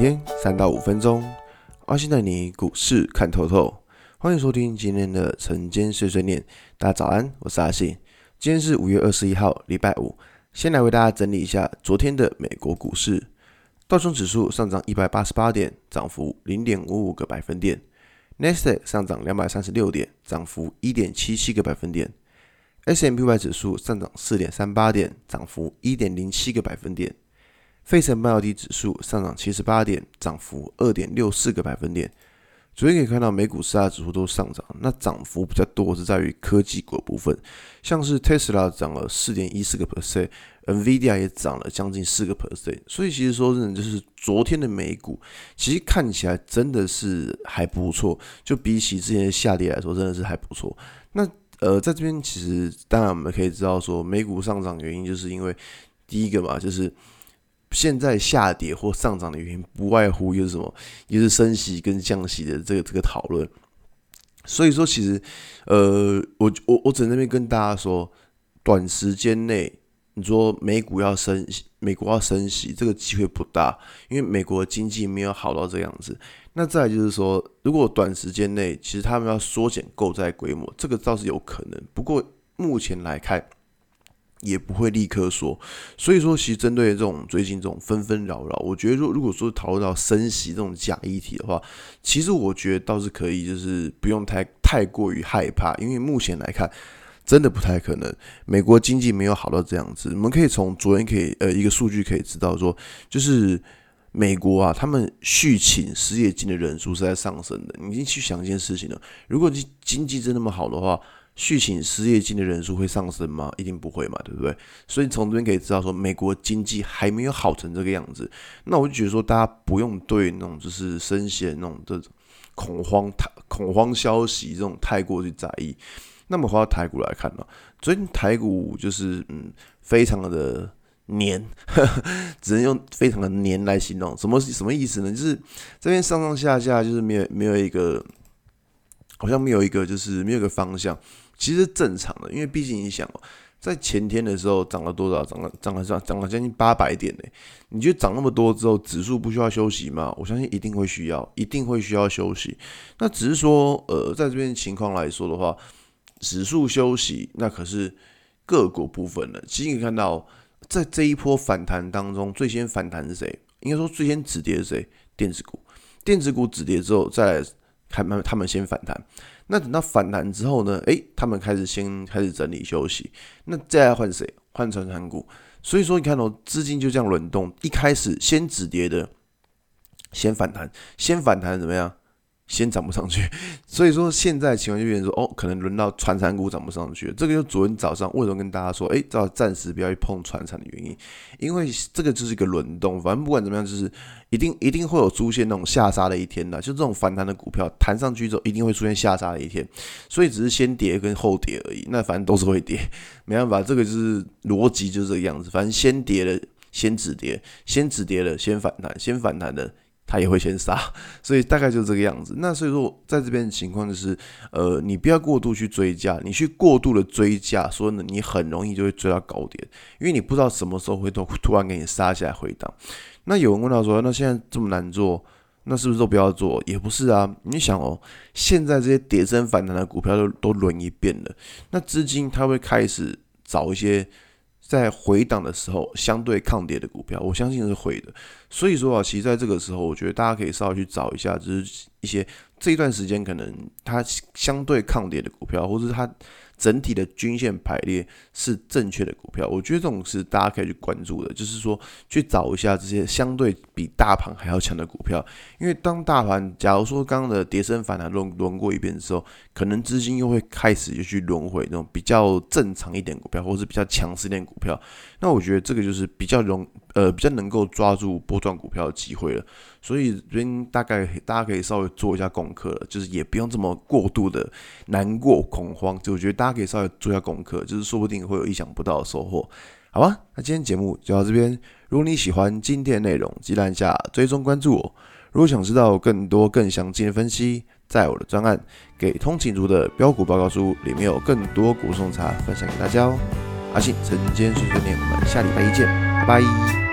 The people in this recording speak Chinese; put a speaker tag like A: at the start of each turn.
A: 天三到五分钟，阿信带你股市看透透。欢迎收听今天的晨间碎碎念。大家早安，我是阿信。今天是五月二十一号，礼拜五。先来为大家整理一下昨天的美国股市。道琼指数上涨一百八十八点，涨幅零点五五个百分点。纳斯达克上涨两百三十六点，涨幅一点七七个百分点。S&P 五百指数上涨四点三八点，涨幅一点零七个百分点。费城半导体指数上涨七十八点，涨幅二点六四个百分点。昨天可以看到美股四大指数都上涨，那涨幅比较多是在于科技股部分，像是 Tesla 涨了四点一四个 percent，NVIDIA 也涨了将近四个 percent。所以其实说真的，就是昨天的美股其实看起来真的是还不错，就比起之前的下跌来说，真的是还不错。那呃，在这边其实当然我们可以知道说，美股上涨原因就是因为第一个嘛，就是。现在下跌或上涨的原因，不外乎就是什么，也是升息跟降息的这个这个讨论。所以说，其实，呃，我我我只能那边跟大家说，短时间内你说美股要升，美国要升息，这个机会不大，因为美国经济没有好到这样子。那再就是说，如果短时间内其实他们要缩减购债规模，这个倒是有可能。不过目前来看。也不会立刻说，所以说其实针对这种最近这种纷纷扰扰，我觉得说如果说讨论到升息这种假议题的话，其实我觉得倒是可以，就是不用太太过于害怕，因为目前来看真的不太可能，美国经济没有好到这样子。我们可以从昨天可以呃一个数据可以知道说，就是美国啊，他们续请失业金的人数是在上升的。你已经去想一件事情了，如果你经济真那么好的话。续请失业金的人数会上升吗？一定不会嘛，对不对？所以从这边可以知道说，美国经济还没有好成这个样子。那我就觉得说，大家不用对那种就是升息那种这种恐慌、恐慌消息这种太过去在意。那么回到台股来看呢，最近台股就是嗯，非常的黏，只能用非常的黏来形容。什么什么意思呢？就是这边上上下下就是没有没有一个，好像没有一个就是没有一个方向。其实正常的，因为毕竟你想哦，在前天的时候涨了多少？涨了涨了涨涨了将近八百点呢。你觉得涨那么多之后，指数不需要休息吗？我相信一定会需要，一定会需要休息。那只是说，呃，在这边情况来说的话，指数休息，那可是个股部分的。其实你看到，在这一波反弹当中，最先反弹是谁？应该说最先止跌是谁？电子股。电子股止跌之后，再开，他们先反弹。那等到反弹之后呢？诶，他们开始先开始整理休息。那再来换谁？换成产股。所以说，你看哦，资金就这样轮动。一开始先止跌的，先反弹，先反弹怎么样？先涨不上去，所以说现在情况就变成说，哦，可能轮到传产股涨不上去。这个就昨天早上为什么跟大家说，诶，要暂时不要去碰传产的原因，因为这个就是一个轮动，反正不管怎么样，就是一定一定会有出现那种下杀的一天的，就这种反弹的股票弹上去之后，一定会出现下杀的一天，所以只是先跌跟后跌而已，那反正都是会跌，没办法，这个就是逻辑就是这个样子，反正先跌了先止跌，先止跌了先反弹，先反弹的。他也会先杀，所以大概就是这个样子。那所以说，在这边的情况就是，呃，你不要过度去追价，你去过度的追价，所以呢，你很容易就会追到高点，因为你不知道什么时候会突突然给你杀下来回档。那有人问到说，那现在这么难做，那是不是都不要做？也不是啊，你想哦，现在这些跌升反弹的股票都都轮一遍了，那资金它会开始找一些。在回档的时候，相对抗跌的股票，我相信是会的。所以说啊，其实在这个时候，我觉得大家可以稍微去找一下，就是一些这一段时间可能它相对抗跌的股票，或者是它。整体的均线排列是正确的股票，我觉得这种是大家可以去关注的，就是说去找一下这些相对比大盘还要强的股票，因为当大盘假如说刚刚的跌升反弹轮轮过一遍之后，可能资金又会开始就去轮回那种比较正常一点股票，或者是比较强势一点股票，那我觉得这个就是比较容呃比较能够抓住波段股票的机会了。所以这边大概大家可以稍微做一下功课了，就是也不用这么过度的难过恐慌，就我觉得大家可以稍微做一下功课，就是说不定会有意想不到的收获，好吧？那今天节目就到这边，如果你喜欢今天的内容，记得按下追踪关注我。如果想知道更多更详尽的分析，在我的专案《给通勤族的标股报告书》里面有更多股送茶分享给大家哦。阿信晨间碎碎念，我们下礼拜一见，拜拜。